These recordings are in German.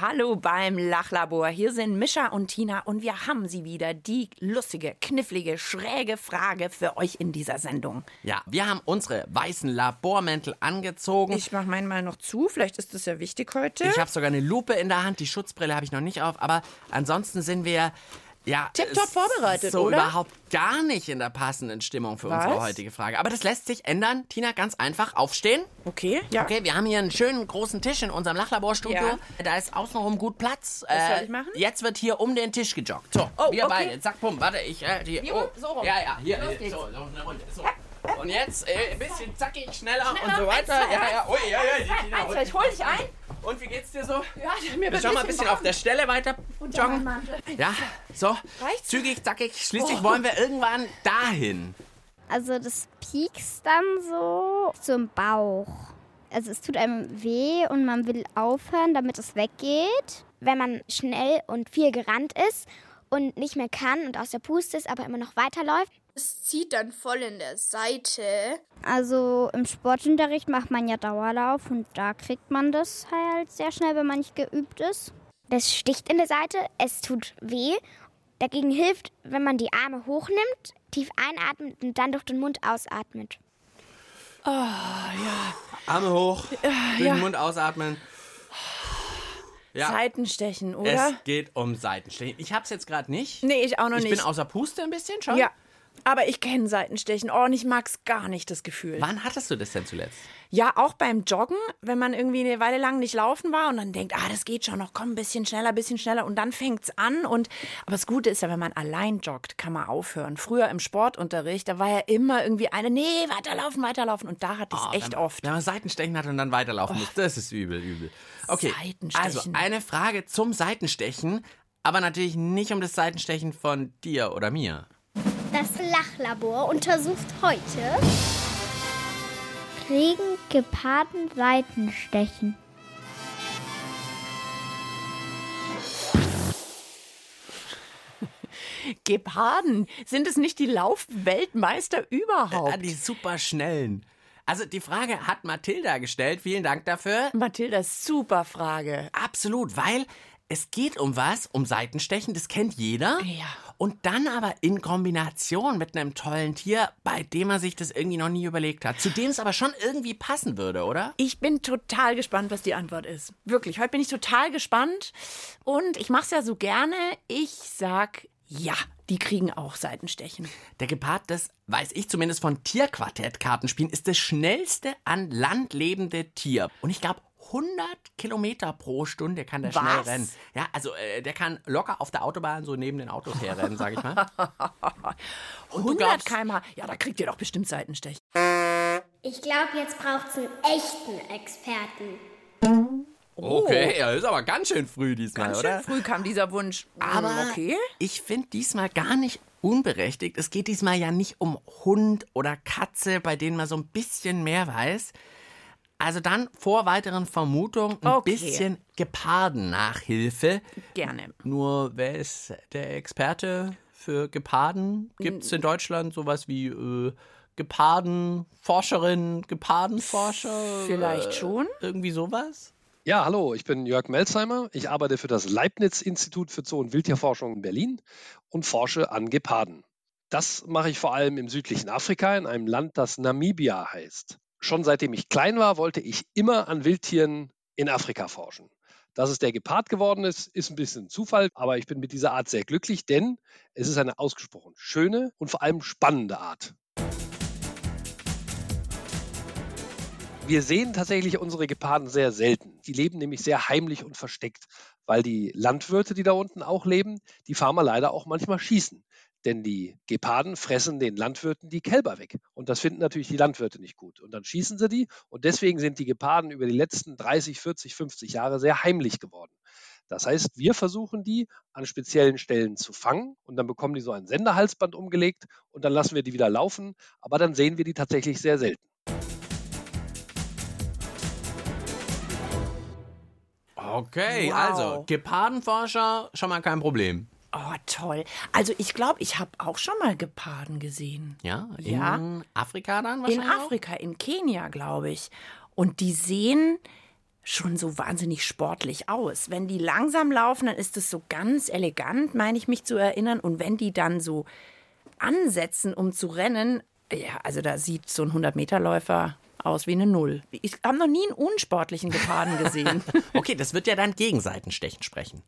Hallo beim Lachlabor. Hier sind Mischa und Tina und wir haben sie wieder, die lustige, knifflige, schräge Frage für euch in dieser Sendung. Ja, wir haben unsere weißen Labormäntel angezogen. Ich mach meinen mal noch zu, vielleicht ist das ja wichtig heute. Ich habe sogar eine Lupe in der Hand, die Schutzbrille habe ich noch nicht auf, aber ansonsten sind wir ja Tipptopp s- vorbereitet, so oder? überhaupt gar nicht in der passenden Stimmung für unsere Was? heutige Frage. Aber das lässt sich ändern. Tina, ganz einfach aufstehen. okay, ja. Okay, wir haben hier einen schönen großen Tisch in unserem Lachlaborstudio. Ja. Da ist außenrum gut Platz. Äh, Was soll ich machen? Jetzt wird hier um den Tisch gejoggt. So, Oh, wir okay. beide. Zack, bumm, warte, ich äh, hier. Hier oh. so rum. Ja, ja, hier. Äh, geht's. so, so eine Runde. So. Und jetzt äh, ein bisschen zackig, schneller, und Schneller, so weiter. eins, zwei, ja, ja. Ui, ja, ja, ui. ich hol dich ein. Und wie geht's dir so? Ja, mir Wir schauen mal ein bisschen auf der Stelle weiter joggen. Ja, so. Reicht's? Zügig, zackig. Schließlich wollen wir irgendwann dahin. Also das piekst dann so zum Bauch. Also es tut einem weh und man will aufhören, damit es weggeht. wenn man schnell und viel gerannt ist und nicht mehr kann und aus der Puste ist, aber immer noch weiterläuft. Es zieht dann voll in der Seite. Also im Sportunterricht macht man ja Dauerlauf und da kriegt man das halt sehr schnell, wenn man nicht geübt ist. Das sticht in der Seite, es tut weh. Dagegen hilft, wenn man die Arme hochnimmt, tief einatmet und dann durch den Mund ausatmet. Arme hoch, durch den Mund ausatmen. Ja, Seitenstechen, oder? es geht um Seitenstechen. Ich hab's jetzt gerade nicht. Nee, ich auch noch ich nicht. bin außer Puste ein bisschen schon. ja, aber ich kenne Seitenstechen. Oh, und ich mag's gar nicht, das Gefühl. Wann hattest du das denn zuletzt? Ja, auch beim Joggen, wenn man irgendwie eine Weile lang nicht laufen war und dann denkt, ah, das geht schon noch, komm, ein bisschen schneller, ein bisschen schneller und dann fängt's an und aber das Gute ist ja, wenn man allein joggt, kann man aufhören. Früher im Sportunterricht, da war ja immer irgendwie eine, nee, weiterlaufen, weiterlaufen und da hatte ich Oh, echt wenn, oft. Wenn man Seitenstechen hat und dann weiterlaufen muss, das ist übel, übel. Okay, Seitenstechen. also eine Frage zum Seitenstechen, aber natürlich nicht um das Seitenstechen von dir oder mir. Das Lachlabor untersucht heute Kriegen Geparden Seitenstechen. Geparden, sind es nicht die Laufweltmeister überhaupt? Ah, die superschnellen. Also die Frage hat Mathilda gestellt. Vielen Dank dafür. Mathilda, super Frage. Absolut, weil es geht um was, um Seitenstechen, das kennt jeder. Ja. Und dann aber in Kombination mit einem tollen Tier, bei dem man sich das irgendwie noch nie überlegt hat. Zu dem es aber schon irgendwie passen würde, oder? Ich bin total gespannt, was die Antwort ist. Wirklich, heute bin ich total gespannt. Und ich mache es ja so gerne. Ich sag ja, die kriegen auch Seitenstechen. Der Gepard, das weiß ich zumindest von Tierquartett-Kartenspielen, ist das schnellste an Land lebende Tier. Und ich glaube, 100 Kilometer pro Stunde kann der schnell Was? rennen. Ja, also äh, der kann locker auf der Autobahn so neben den Autos herrennen, sag ich mal. Und du 100 glaubst, km/h. Ja, da kriegt ihr doch bestimmt Seitenstechen. Ich glaube, jetzt braucht es einen echten Experten. okay, ja, ist aber ganz schön früh diesmal, Ganz oder? schön früh kam dieser Wunsch. Aber Hm, okay. ich finde diesmal gar nicht unberechtigt. Es geht diesmal ja nicht um Hund oder Katze, bei denen man so ein bisschen mehr weiß. Also dann vor weiteren Vermutungen ein Okay. bisschen Geparden-Nachhilfe. Gerne. Nur wer ist der Experte für Geparden? Gibt es in Deutschland sowas wie äh, Gepardenforscherin, Gepardenforscher? Vielleicht schon. Irgendwie sowas? Ja, hallo, ich bin Jörg Melzheimer. Ich arbeite für das Leibniz-Institut für Zoo- und Wildtierforschung in Berlin und forsche an Geparden. Das mache ich vor allem im südlichen Afrika, in einem Land, das Namibia heißt. Schon seitdem ich klein war, wollte ich immer an Wildtieren in Afrika forschen. Dass es der Gepard geworden ist, ist ein bisschen Zufall, aber ich bin mit dieser Art sehr glücklich, denn es ist eine ausgesprochen schöne und vor allem spannende Art. Wir sehen tatsächlich unsere Geparden sehr selten. Die leben nämlich sehr heimlich und versteckt, weil die Landwirte, die da unten auch leben, die Farmer leider auch manchmal schießen. Denn die Geparden fressen den Landwirten die Kälber weg. Und das finden natürlich die Landwirte nicht gut. Und dann schießen sie die. Und deswegen sind die Geparden über die letzten 30, 40, 50 Jahre sehr heimlich geworden. Das heißt, wir versuchen die an speziellen Stellen zu fangen und dann bekommen die so ein Senderhalsband umgelegt und dann lassen wir die wieder laufen. Aber dann sehen wir die tatsächlich sehr selten. Okay, Wow. also Gepardenforscher, schon mal kein Problem. Oh, toll. Also ich glaube, ich habe auch schon mal Geparden gesehen. Ja, in Ja. Afrika dann In wahrscheinlich auch? Afrika, in Kenia, glaube ich. Und die sehen schon so wahnsinnig sportlich aus. Wenn die langsam laufen, dann ist es so ganz elegant, meine ich mich zu erinnern. Und wenn die dann so ansetzen, um zu rennen, ja, also da sieht so ein 100-Meter-Läufer aus wie eine Null. Ich habe noch nie einen unsportlichen Geparden gesehen. Okay, das wird ja dann gegen Seitenstechen sprechen.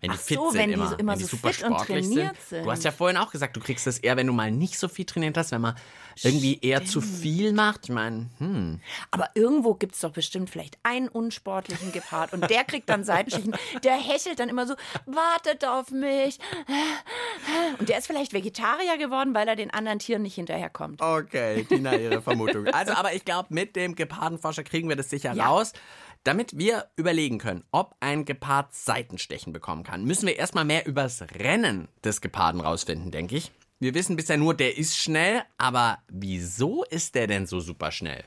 Wenn die Ach fit so, sind wenn die immer, so immer wenn die so super fit und sportlich trainiert sind. Du sind. hast ja vorhin auch gesagt, du kriegst das eher, wenn du mal nicht so viel trainiert hast, wenn man irgendwie eher zu viel macht. Ich meine, hm. Aber irgendwo gibt es doch bestimmt vielleicht einen unsportlichen Gepard und der kriegt dann Seitenstechen. Der hechelt dann immer so, wartet auf mich. Und der ist vielleicht Vegetarier geworden, weil er den anderen Tieren nicht hinterherkommt. Okay, Tina, ihre Vermutung. Also, aber ich glaube, mit dem Gepardenforscher kriegen wir das sicher raus. Damit wir überlegen können, ob ein Gepard Seitenstechen bekommen kann, müssen wir erstmal mehr übers Rennen des Geparden rausfinden, denke ich. Wir wissen bisher nur, der ist schnell, aber wieso ist der denn so super schnell?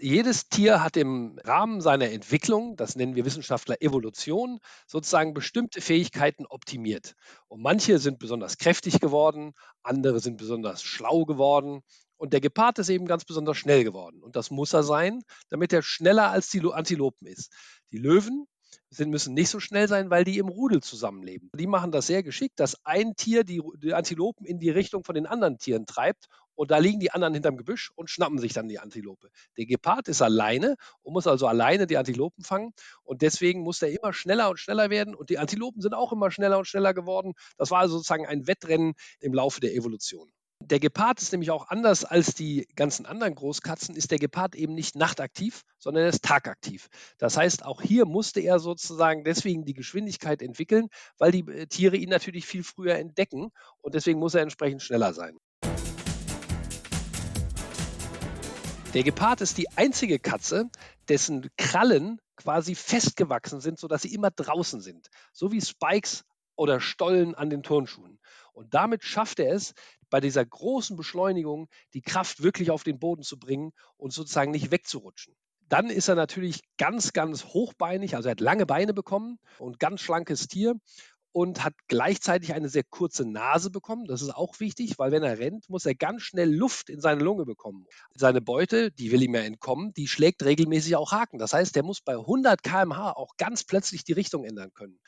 Jedes Tier hat im Rahmen seiner Entwicklung, das nennen wir Wissenschaftler Evolution, sozusagen bestimmte Fähigkeiten optimiert. Und manche sind besonders kräftig geworden, andere sind besonders schlau geworden. Und der Gepard ist eben ganz besonders schnell geworden. Und das muss er sein, damit er schneller als die Lo- Antilopen ist. Die Löwen sind, müssen nicht so schnell sein, weil die im Rudel zusammenleben. Die machen das sehr geschickt, dass ein Tier die, die Antilopen in die Richtung von den anderen Tieren treibt und da liegen die anderen hinterm Gebüsch und schnappen sich dann die Antilope. Der Gepard ist alleine und muss also alleine die Antilopen fangen und deswegen muss er immer schneller und schneller werden und die Antilopen sind auch immer schneller und schneller geworden. Das war also sozusagen ein Wettrennen im Laufe der Evolution. Der Gepard ist nämlich auch anders als die ganzen anderen Großkatzen, ist der Gepard eben nicht nachtaktiv, sondern er ist tagaktiv. Das heißt, auch hier musste er sozusagen deswegen die Geschwindigkeit entwickeln, weil die äh, Tiere ihn natürlich viel früher entdecken und deswegen muss er entsprechend schneller sein. Der Gepard ist die einzige Katze, dessen Krallen quasi festgewachsen sind, sodass sie immer draußen sind. So wie Spikes oder Stollen an den Turnschuhen. Und damit schafft er es, bei dieser großen Beschleunigung die Kraft wirklich auf den Boden zu bringen und sozusagen nicht wegzurutschen. Dann ist er natürlich ganz, ganz hochbeinig, also er hat lange Beine bekommen und ganz schlankes Tier und hat gleichzeitig eine sehr kurze Nase bekommen. Das ist auch wichtig, weil wenn er rennt, muss er ganz schnell Luft in seine Lunge bekommen. Seine Beute, die will ihm ja entkommen, die schlägt regelmäßig auch Haken. Das heißt, der muss bei 100 km/h auch ganz plötzlich die Richtung ändern können.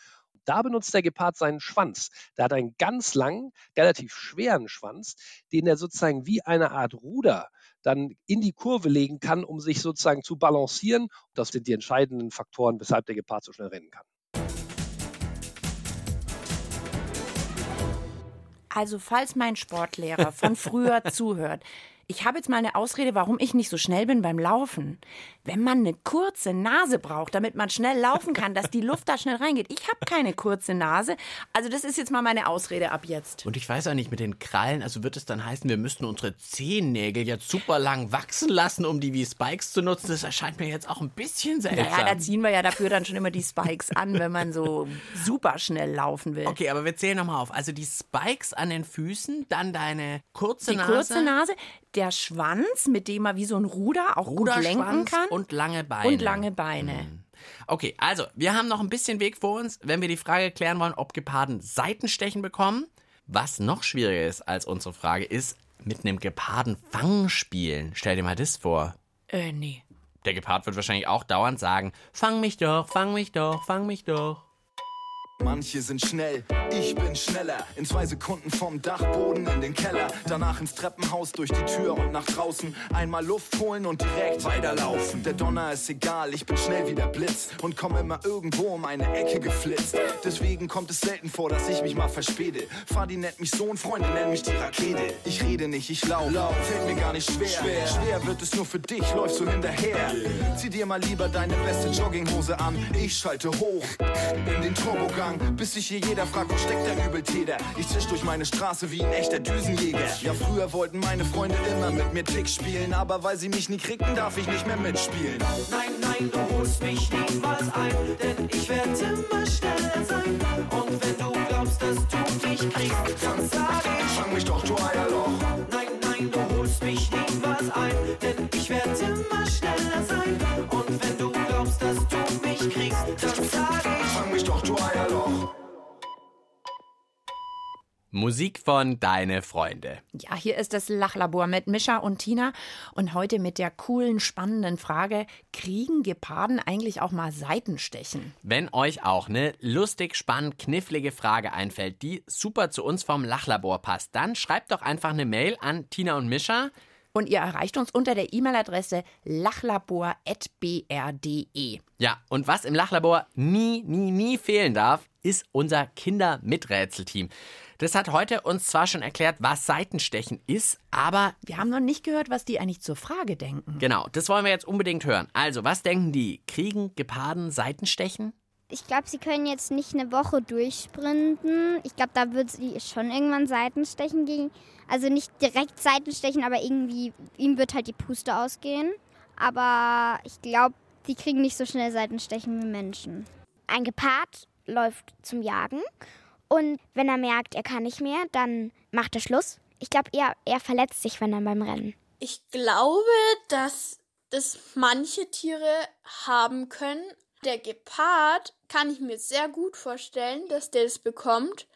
Da benutzt der Gepard seinen Schwanz. Der hat einen ganz langen, relativ schweren Schwanz, den er sozusagen wie eine Art Ruder dann in die Kurve legen kann, um sich sozusagen zu balancieren. Das sind die entscheidenden Faktoren, weshalb der Gepard so schnell rennen kann. Also falls mein Sportlehrer von früher zuhört, ich habe jetzt mal eine Ausrede, warum ich nicht so schnell bin beim Laufen. Wenn man eine kurze Nase braucht, damit man schnell laufen kann, dass die Luft da schnell reingeht. Ich habe keine kurze Nase. Also das ist jetzt mal meine Ausrede ab jetzt. Und ich weiß auch nicht mit den Krallen, also wird es dann heißen, wir müssten unsere Zehennägel jetzt super lang wachsen lassen, um die wie Spikes zu nutzen. Das erscheint mir jetzt auch ein bisschen seltsam. Naja, da ziehen wir ja dafür dann schon immer die Spikes an, wenn man so super schnell laufen will. Okay, aber wir zählen nochmal auf. Also die Spikes an den Füßen, dann deine kurze Die Nase. kurze Nase, der Schwanz, mit dem man wie so ein Ruder auch gut lenken Ruderschwanz kann. und lange Beine. Und lange Beine. Okay, also wir haben noch ein bisschen Weg vor uns, wenn wir die Frage klären wollen, ob Geparden Seitenstechen bekommen. Was noch schwieriger ist als unsere Frage, ist mit einem Geparden Fang spielen. Stell dir mal das vor. Äh, nee. Der Gepard wird wahrscheinlich auch dauernd sagen, fang mich doch, fang mich doch, fang mich doch. Manche sind schnell, ich bin schneller. In zwei Sekunden vom Dachboden in den Keller. Danach ins Treppenhaus, durch die Tür und nach draußen. Einmal Luft holen und direkt weiterlaufen. Der Donner ist egal, ich bin schnell wie der Blitz. Und komme immer irgendwo um eine Ecke geflitzt. Deswegen kommt es selten vor, dass ich mich mal verspäte. Fadi nennt mich Sohn, Freunde nennen mich die Rakete. Ich rede nicht, ich laufe. Fällt mir gar nicht schwer. schwer. Schwer wird es nur für dich, läufst du hinterher. Zieh dir mal lieber deine beste Jogginghose an. Ich schalte hoch in den Turbogang, bis sich hier jeder fragt, wo steckt der Übeltäter. Ich zisch durch meine Straße wie ein echter Düsenjäger. Ja, früher wollten meine Freunde immer mit mir Trick spielen, aber weil sie mich nie kriegten, darf ich nicht mehr mitspielen. Nein, nein, du holst mich niemals ein, denn ich werde immer schneller sein. Und wenn du glaubst, dass du mich kriegst, dann sag ich, Fang mich doch, du Eierloch. nein, nein, du holst mich niemals ein, denn ich werde immer schneller sein. Und wenn du glaubst, dass du mich kriegst, dann Musik von Deine Freunde. Ja, hier ist das Lachlabor mit Mischa und Tina und heute mit der coolen, spannenden Frage, kriegen Geparden eigentlich auch mal Seitenstechen? Wenn euch auch eine lustig, spannend, knifflige Frage einfällt, die super zu uns vom Lachlabor passt, dann schreibt doch einfach eine Mail an Tina und Mischa. Und ihr erreicht uns unter der E-Mail-Adresse lachlabor.br.de. Ja, und was im Lachlabor nie, nie, nie fehlen darf, ist unser Kinder-Miträtselteam. Das hat heute uns zwar schon erklärt, was Seitenstechen ist, aber Wir haben noch nicht gehört, was die eigentlich zur Frage denken. genau, das wollen wir jetzt unbedingt hören. Also, was denken die? Kriegen Geparden Seitenstechen? Ich glaube, sie können jetzt nicht eine Woche durchsprinten. Ich glaube, da wird sie schon irgendwann Seitenstechen gehen. Also nicht direkt Seitenstechen, aber irgendwie, ihm wird halt die Puste ausgehen. Aber ich glaube, die kriegen nicht so schnell Seitenstechen wie Menschen. Ein Gepard läuft zum Jagen und wenn er merkt, er kann nicht mehr, dann macht er Schluss. Ich glaube, er, er verletzt sich, wenn er beim Rennen. Ich glaube, dass das manche Tiere haben können. Der Gepard kann ich mir sehr gut vorstellen, dass der das bekommt,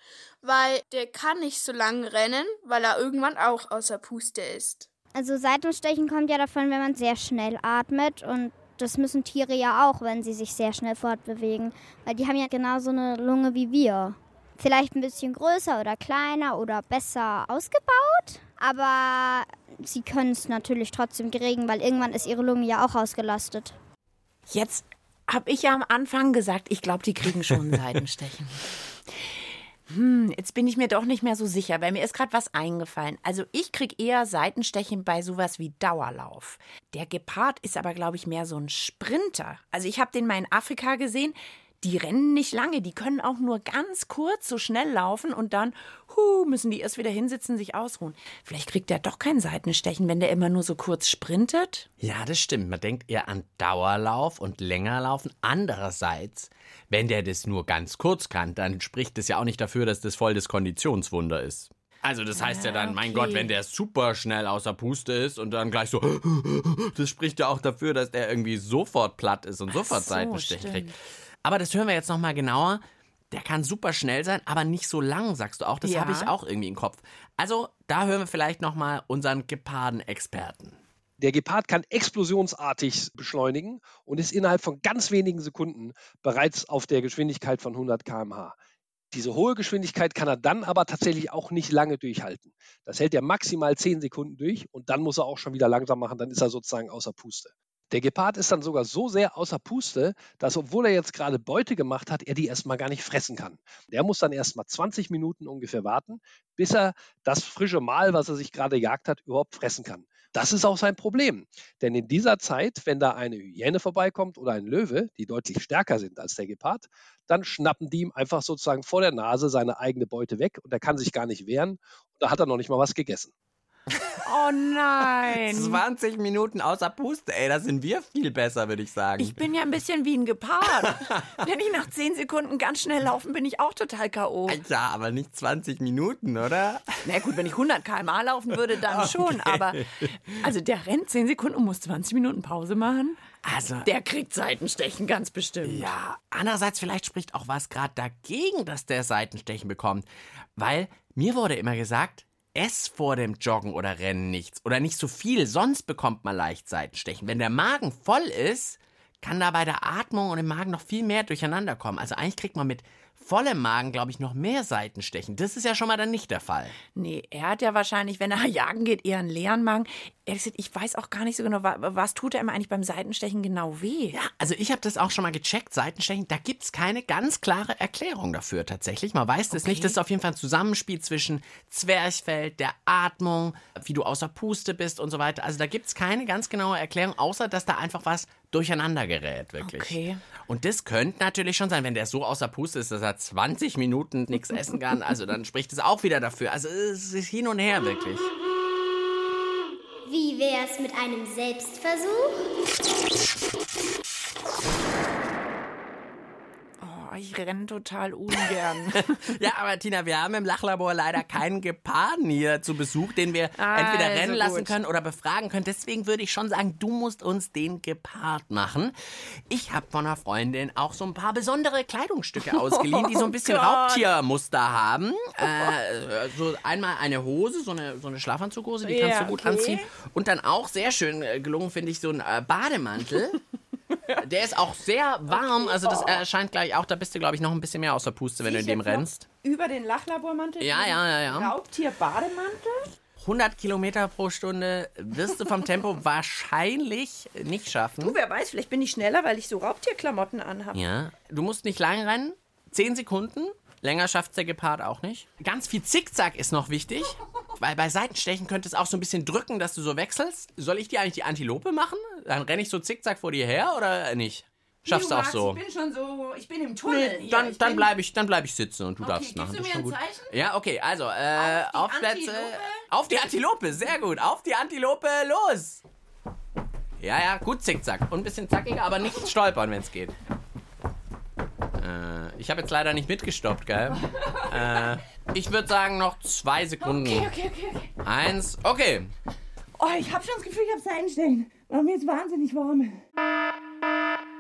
weil der kann nicht so lange rennen, weil er irgendwann auch außer Puste ist. Also Seitenstechen kommt ja davon, wenn man sehr schnell atmet und das müssen Tiere ja auch, wenn sie sich sehr schnell fortbewegen, weil die haben ja genauso eine Lunge wie wir. Vielleicht ein bisschen größer oder kleiner oder besser ausgebaut, aber sie können es natürlich trotzdem kriegen, weil irgendwann ist ihre Lunge ja auch ausgelastet. Jetzt habe ich ja am Anfang gesagt, ich glaube, die kriegen schon Seitenstechen. Hm, jetzt bin ich mir doch nicht mehr so sicher, weil mir ist gerade was eingefallen. Also ich krieg eher Seitenstechen bei sowas wie Dauerlauf. Der Gepard ist aber, glaube ich, mehr so ein Sprinter. Also ich habe den mal in Afrika gesehen. Die rennen nicht lange, die können auch nur ganz kurz so schnell laufen und dann hu, müssen die erst wieder hinsitzen, sich ausruhen. Vielleicht kriegt der doch kein Seitenstechen, wenn der immer nur so kurz sprintet. Ja, das stimmt. Man denkt eher an Dauerlauf und länger laufen. Andererseits, wenn der das nur ganz kurz kann, dann spricht das ja auch nicht dafür, dass das voll das Konditionswunder ist. Also das heißt ja, dann, mein okay. Gott, wenn der super schnell außer Puste ist und dann gleich so, das spricht ja auch dafür, dass der irgendwie sofort platt ist und sofort so, Seitenstechen kriegt. Aber das hören wir jetzt nochmal genauer. Der kann super schnell sein, aber nicht so lang, sagst du auch. Das Ja. habe ich auch irgendwie im Kopf. Also da hören wir vielleicht nochmal unseren Geparden-Experten. Der Gepard kann explosionsartig beschleunigen und ist innerhalb von ganz wenigen Sekunden bereits auf der Geschwindigkeit von 100 km/h. Diese hohe Geschwindigkeit kann er dann aber tatsächlich auch nicht lange durchhalten. Das hält er maximal 10 Sekunden durch und dann muss er auch schon wieder langsam machen, dann ist er sozusagen außer Puste. Der Gepard ist dann sogar so sehr außer Puste, dass obwohl er jetzt gerade Beute gemacht hat, er die erstmal gar nicht fressen kann. Der muss dann erstmal 20 Minuten ungefähr warten, bis er das frische Mahl, was er sich gerade jagt hat, überhaupt fressen kann. Das ist auch sein Problem. Denn in dieser Zeit, wenn da eine Hyäne vorbeikommt oder ein Löwe, die deutlich stärker sind als der Gepard, dann schnappen die ihm einfach sozusagen vor der Nase seine eigene Beute weg und er kann sich gar nicht wehren. Und da hat er noch nicht mal was gegessen. Oh nein. 20 Minuten außer Puste, ey, da sind wir viel besser, würde ich sagen. Ich bin ja ein bisschen wie ein Gepard. Wenn ich nach 10 Sekunden ganz schnell laufen, bin ich auch total K.O. ja, aber nicht 20 Minuten, oder? Na gut, wenn ich 100 km/h laufen würde, dann schon. Aber also der rennt 10 Sekunden und muss 20 Minuten Pause machen. Also, Der kriegt Seitenstechen, ganz bestimmt. ja, andererseits vielleicht spricht auch was gerade dagegen, dass der Seitenstechen bekommt. Weil mir wurde immer gesagt, ess vor dem Joggen oder Rennen nichts oder nicht so viel, sonst bekommt man leicht Seitenstechen. Wenn der Magen voll ist, kann da bei der Atmung und im Magen noch viel mehr durcheinander kommen. Also eigentlich kriegt man mit vollem Magen, glaube ich, noch mehr Seitenstechen. Das ist ja schon mal dann nicht der Fall. Nee, er hat ja wahrscheinlich, wenn er jagen geht, eher einen leeren Magen. Ehrlich gesagt, ich weiß auch gar nicht so genau, wa- was tut er immer eigentlich beim Seitenstechen genau weh? Ja, also ich habe das auch schon mal gecheckt, Seitenstechen, da gibt's keine ganz klare Erklärung dafür tatsächlich. Man weiß das nicht, das ist auf jeden Fall ein Zusammenspiel zwischen Zwerchfell, der Atmung, wie du außer Puste bist und so weiter. Also da gibt's keine ganz genaue Erklärung, außer dass da einfach was durcheinander gerät, wirklich. Okay. Und das könnte natürlich schon sein, wenn der so außer Puste ist, dass er 20 Minuten nichts essen kann, also dann spricht es auch wieder dafür. Also es ist hin und her wirklich. Wie wär's mit einem Selbstversuch? Oh, ich renne total ungern. Ja, aber Tina, wir haben im Lachlabor leider keinen Geparden hier zu Besuch, den wir entweder Also rennen lassen gut. können oder befragen können. Deswegen würde ich schon sagen, du musst uns den Gepard machen. Ich habe von einer Freundin auch so ein paar besondere Kleidungsstücke ausgeliehen, die so ein bisschen Oh Gott. Raubtiermuster haben. Äh, so einmal eine Hose, so eine, so eine Schlafanzughose, die kannst Ja, du gut okay. anziehen. Und dann auch sehr schön gelungen, finde ich, so ein äh, Bademantel. Der ist auch sehr warm, also das erscheint gleich auch, da bist du, glaube ich, noch ein bisschen mehr außer Puste, wenn du in dem rennst. Über den Lachlabormantel? Ja, ja, ja, ja. Raubtier-Bademantel? 100 Kilometer pro Stunde wirst du vom Tempo wahrscheinlich nicht schaffen. Du, wer weiß, vielleicht bin ich schneller, weil ich so Raubtierklamotten anhabe. Ja, du musst nicht lang rennen. 10 Sekunden. Länger schafft der Gepard auch nicht. Ganz viel Zickzack ist noch wichtig, weil bei Seitenstechen könnte es auch so ein bisschen drücken, dass du so wechselst. Soll ich dir eigentlich die Antilope machen? Dann renne ich so Zickzack vor dir her oder nicht? Schaffst du auch so? Ich bin schon so, ich bin im Tunnel. Nee, dann, dann bleibe ich, dann bleib ich sitzen und du darfst gibst machen. du mir ein. Zeichen? Ja, okay, also äh, Auf die auf Plätze. Antilope? Auf die Antilope, sehr gut. Auf die Antilope, los! Ja, ja, gut zickzack. Und ein bisschen zackiger, aber nicht stolpern, wenn es geht. Äh, ich habe jetzt leider nicht mitgestoppt, gell? äh, ich würde sagen, noch zwei Sekunden. Okay, okay, okay, okay. Eins, okay. Oh, ich habe schon das Gefühl, ich habe Seitenstechen. Oh, mir ist wahnsinnig warm.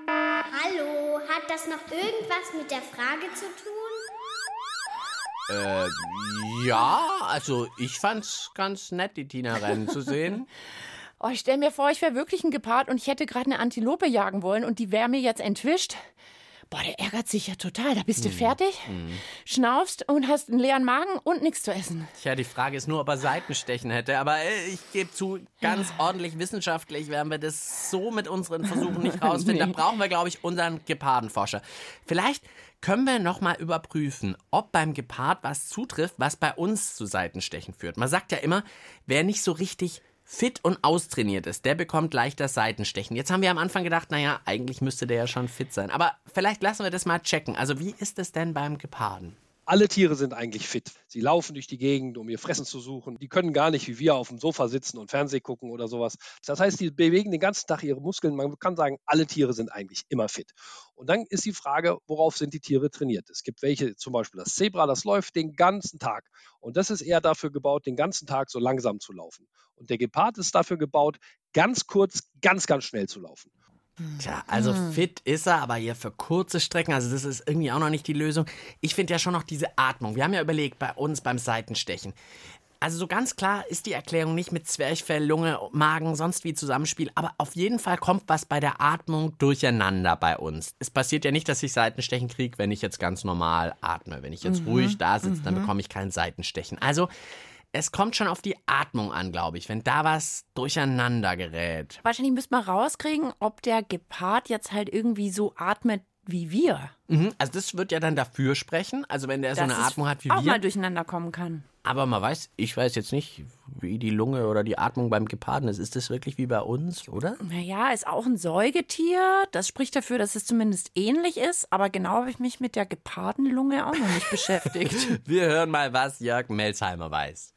Hallo, hat das noch irgendwas mit der Frage zu tun? Äh, ja, also ich fand's ganz nett, die Tina rennen zu sehen. Oh, ich stell mir vor, ich wäre wirklich ein Gepard und ich hätte gerade eine Antilope jagen wollen und die wäre mir jetzt entwischt. Boah, der ärgert sich ja total. Da bist du fertig, schnaufst und hast einen leeren Magen und nichts zu essen. Tja, die Frage ist nur, ob er Seitenstechen hätte. Aber äh, ich gebe zu, ganz ordentlich wissenschaftlich werden wir das so mit unseren Versuchen nicht rausfinden. Da brauchen wir, glaube ich, unseren Gepardenforscher. Vielleicht können wir noch mal überprüfen, ob beim Gepard was zutrifft, was bei uns zu Seitenstechen führt. Man sagt ja immer, wer nicht so richtig fit und austrainiert ist, der bekommt leichter Seitenstechen. Jetzt haben wir am Anfang gedacht, naja, eigentlich müsste der ja schon fit sein. Aber vielleicht lassen wir das mal checken. Also wie ist es denn beim Geparden? Alle Tiere sind eigentlich fit. Sie laufen durch die Gegend, um ihr Fressen zu suchen. Die können gar nicht wie wir auf dem Sofa sitzen und Fernseh gucken oder sowas. Das heißt, die bewegen den ganzen Tag ihre Muskeln. Man kann sagen, alle Tiere sind eigentlich immer fit. Und dann ist die Frage, worauf sind die Tiere trainiert? Es gibt welche, zum Beispiel das Zebra, das läuft den ganzen Tag. Und das ist eher dafür gebaut, den ganzen Tag so langsam zu laufen. Und der Gepard ist dafür gebaut, ganz kurz, ganz, ganz schnell zu laufen. Tja, also fit ist er, aber hier für kurze Strecken, also das ist irgendwie auch noch nicht die Lösung. Ich finde ja schon noch diese Atmung. Wir haben ja überlegt bei uns beim Seitenstechen. Also so ganz klar ist die Erklärung nicht mit Zwerchfell, Lunge, Magen, sonst wie Zusammenspiel, aber auf jeden Fall kommt was bei der Atmung durcheinander bei uns. Es passiert ja nicht, dass ich Seitenstechen kriege, wenn ich jetzt ganz normal atme. Wenn ich jetzt ruhig da sitze, dann bekomme ich kein Seitenstechen. Also es kommt schon auf die Atmung an, glaube ich, wenn da was durcheinander gerät. Wahrscheinlich müsste man rauskriegen, ob der Gepard jetzt halt irgendwie so atmet wie wir. Mhm, also das wird ja dann dafür sprechen, also wenn der so eine Atmung hat wie auch wir. mal durcheinander kommen kann. Aber man weiß, ich weiß jetzt nicht, wie die Lunge oder die Atmung beim Geparden ist. Ist das wirklich wie bei uns, oder? Naja, ist auch ein Säugetier. Das spricht dafür, dass es zumindest ähnlich ist. Aber genau habe ich mich mit der Gepardenlunge auch noch nicht beschäftigt. Wir hören mal, was Jörg Melsheimer weiß.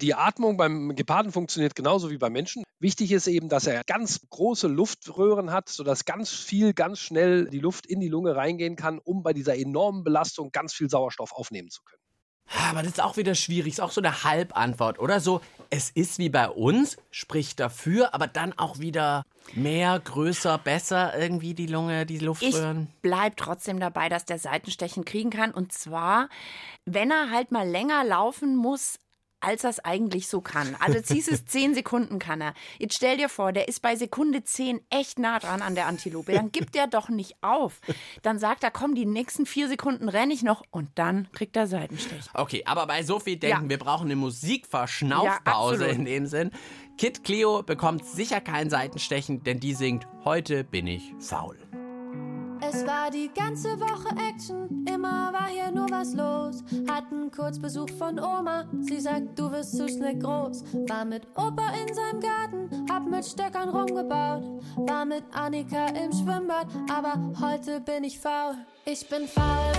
Die Atmung beim Geparden funktioniert genauso wie beim Menschen. Wichtig ist eben, dass er ganz große Luftröhren hat, sodass ganz viel, ganz schnell die Luft in die Lunge reingehen kann, um bei dieser enormen Belastung ganz viel Sauerstoff aufnehmen zu können. Aber das ist auch wieder schwierig. Ist auch so eine Halbantwort, oder? So, es ist wie bei uns, spricht dafür, aber dann auch wieder mehr, größer, besser irgendwie die Lunge, die Ich Luftröhren. bleib trotzdem dabei, dass der Seitenstechen kriegen kann. Und zwar, wenn er halt mal länger laufen muss, als er es eigentlich so kann. Also hieß es, 10 Sekunden kann er. Jetzt stell dir vor, der ist bei Sekunde 10 echt nah dran an der Antilope. Dann gibt er doch nicht auf. Dann sagt er, komm, die nächsten vier Sekunden renne ich noch und dann kriegt er Seitenstech. Okay, aber bei Sophie denken, Ja. wir brauchen eine Ja, Musikverschnaufpause absolut. in dem Sinn. Kid Cleo bekommt sicher kein Seitenstechen, denn die singt Heute bin ich faul. Es war die ganze Woche Action, immer war hier nur was los. Hatten kurz Besuch von Oma, sie sagt, du wirst zu schnell groß. War mit Opa in seinem Garten, hab mit Stöckern rumgebaut. War mit Annika im Schwimmbad, aber heute bin ich faul. Ich bin faul,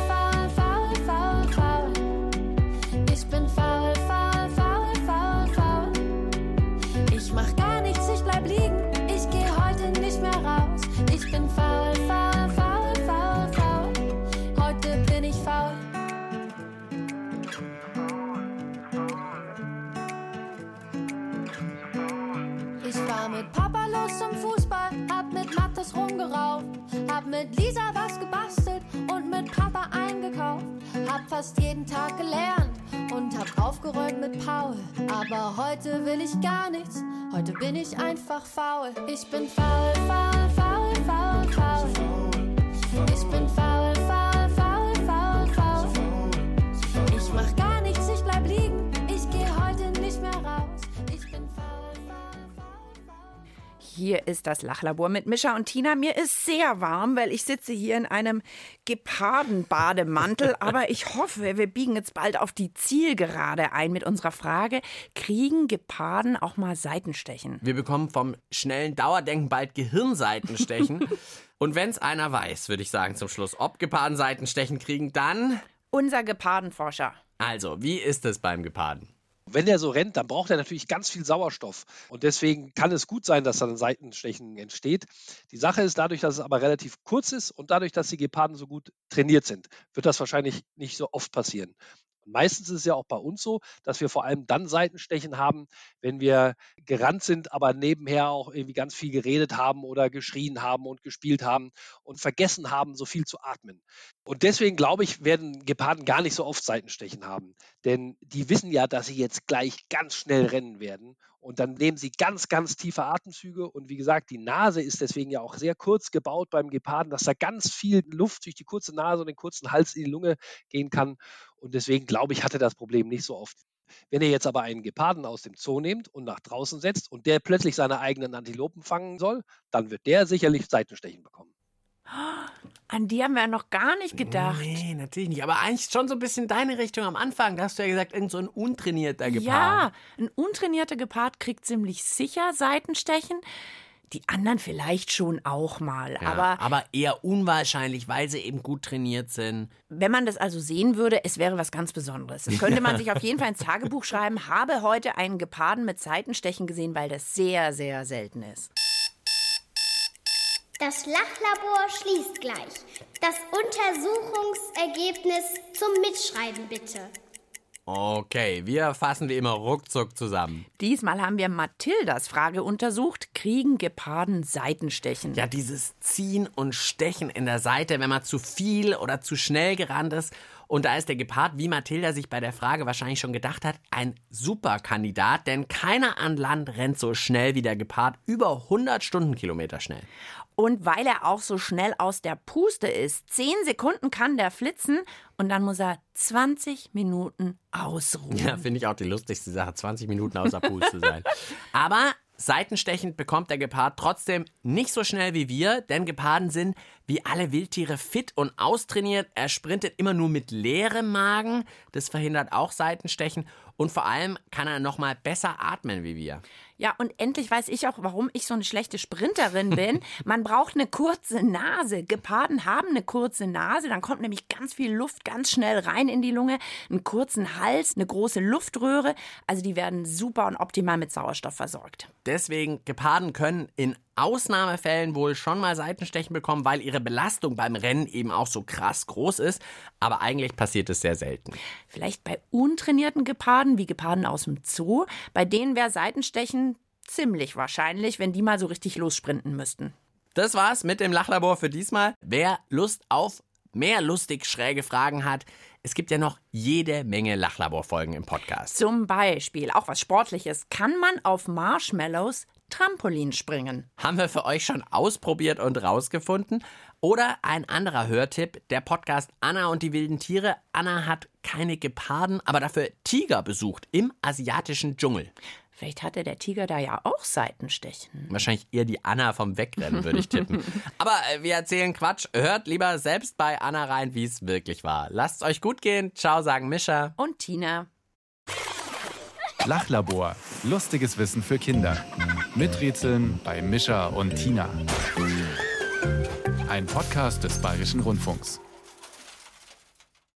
zum Fußball, hab mit Mattes rumgerauft, hab mit Lisa was gebastelt und mit Papa eingekauft. Hab fast jeden Tag gelernt und hab aufgeräumt mit Paul. Aber heute will ich gar nichts, heute bin ich einfach faul. Ich bin faul, faul, faul, faul, faul. Ich bin faul, Hier ist das Lachlabor mit Mischa und Tina. Mir ist sehr warm, weil ich sitze hier in einem Gepardenbademantel. Aber ich hoffe, wir biegen jetzt bald auf die Zielgerade ein mit unserer Frage: Kriegen Geparden auch mal Seitenstechen? Wir bekommen vom schnellen Dauerdenken bald Gehirnseitenstechen. Und wenn es einer weiß, würde ich sagen zum Schluss, ob Geparden Seitenstechen kriegen, dann. Unser Gepardenforscher. Also, wie ist es beim Geparden? Wenn er so rennt, dann braucht er natürlich ganz viel Sauerstoff. Und deswegen kann es gut sein, dass dann Seitenstechen entsteht. Die Sache ist, dadurch, dass es aber relativ kurz ist und dadurch, dass die Geparden so gut trainiert sind, wird das wahrscheinlich nicht so oft passieren. Meistens ist es ja auch bei uns so, dass wir vor allem dann Seitenstechen haben, wenn wir gerannt sind, aber nebenher auch irgendwie ganz viel geredet haben oder geschrien haben und gespielt haben und vergessen haben, so viel zu atmen. Und deswegen glaube ich, werden Geparden gar nicht so oft Seitenstechen haben. Denn die wissen ja, dass sie jetzt gleich ganz schnell rennen werden. Und dann nehmen sie ganz, ganz tiefe Atemzüge. Und wie gesagt, die Nase ist deswegen ja auch sehr kurz gebaut beim Geparden, dass da ganz viel Luft durch die kurze Nase und den kurzen Hals in die Lunge gehen kann. Und deswegen glaube ich, hatte das Problem nicht so oft. Wenn ihr jetzt aber einen Geparden aus dem Zoo nehmt und nach draußen setzt und der plötzlich seine eigenen Antilopen fangen soll, dann wird der sicherlich Seitenstechen bekommen. An die haben wir noch gar nicht gedacht. Nee, natürlich nicht. Aber eigentlich schon so ein bisschen deine Richtung am Anfang. Da hast du ja gesagt, irgend so ein untrainierter Gepard. Ja, ein untrainierter Gepard kriegt ziemlich sicher Seitenstechen. Die anderen vielleicht schon auch mal. Ja, aber aber eher unwahrscheinlich, weil sie eben gut trainiert sind. wenn man das also sehen würde, es wäre was ganz Besonderes. Das könnte man sich auf jeden Fall ins Tagebuch schreiben. Habe heute einen Geparden mit Seitenstechen gesehen, weil das sehr, sehr selten ist. Das Lachlabor schließt gleich. Das Untersuchungsergebnis zum Mitschreiben bitte. Okay, wir fassen wie immer ruckzuck zusammen. Diesmal haben wir Mathildas Frage untersucht. Kriegen Geparden Seitenstechen? Ja, dieses Ziehen und Stechen in der Seite, wenn man zu viel oder zu schnell gerannt ist. Und da ist der Gepard, wie Mathilda sich bei der Frage wahrscheinlich schon gedacht hat, ein super Kandidat, denn keiner an Land rennt so schnell wie der Gepard, über 100 Stundenkilometer schnell. Und weil er auch so schnell aus der Puste ist, 10 Sekunden kann der flitzen und dann muss er 20 Minuten ausruhen. Ja, finde ich auch die lustigste Sache, 20 Minuten außer Puste sein. Aber seitenstechend bekommt der Gepard trotzdem nicht so schnell wie wir, denn Geparden sind wie alle Wildtiere fit und austrainiert. Er sprintet immer nur mit leerem Magen, das verhindert auch Seitenstechen und vor allem kann er noch mal besser atmen wie wir. Ja, und endlich weiß ich auch, warum ich so eine schlechte Sprinterin bin. Man braucht eine kurze Nase. Geparden haben eine kurze Nase, dann kommt nämlich ganz viel Luft ganz schnell rein in die Lunge, einen kurzen Hals, eine große Luftröhre. Also die werden super und optimal mit Sauerstoff versorgt. Deswegen Geparden können in Ausnahmefällen wohl schon mal Seitenstechen bekommen, weil ihre Belastung beim Rennen eben auch so krass groß ist. Aber eigentlich passiert es sehr selten. Vielleicht bei untrainierten Geparden, wie Geparden aus dem Zoo, bei denen wäre Seitenstechen ziemlich wahrscheinlich, wenn die mal so richtig lossprinten müssten. Das war's mit dem Lachlabor für diesmal. Wer Lust auf mehr lustig schräge Fragen hat, es gibt ja noch jede Menge Lachlabor-Folgen im Podcast. Zum Beispiel, auch was Sportliches, kann man auf Marshmallows Trampolin springen. Haben wir für euch schon ausprobiert und rausgefunden? Oder ein anderer Hörtipp, der Podcast Anna und die wilden Tiere. Anna hat keine Geparden, aber dafür Tiger besucht im asiatischen Dschungel. Vielleicht hatte der Tiger da ja auch Seitenstechen. Wahrscheinlich eher die Anna vom Wegrennen, würde ich tippen. Aber äh, wir erzählen Quatsch. Hört lieber selbst bei Anna rein, wie es wirklich war. Lasst euch gut gehen. Ciao, sagen Mischa. Und Tina. Lachlabor. Lustiges Wissen für Kinder. Miträtseln bei Mischa und Tina. Ein Podcast des Bayerischen Rundfunks.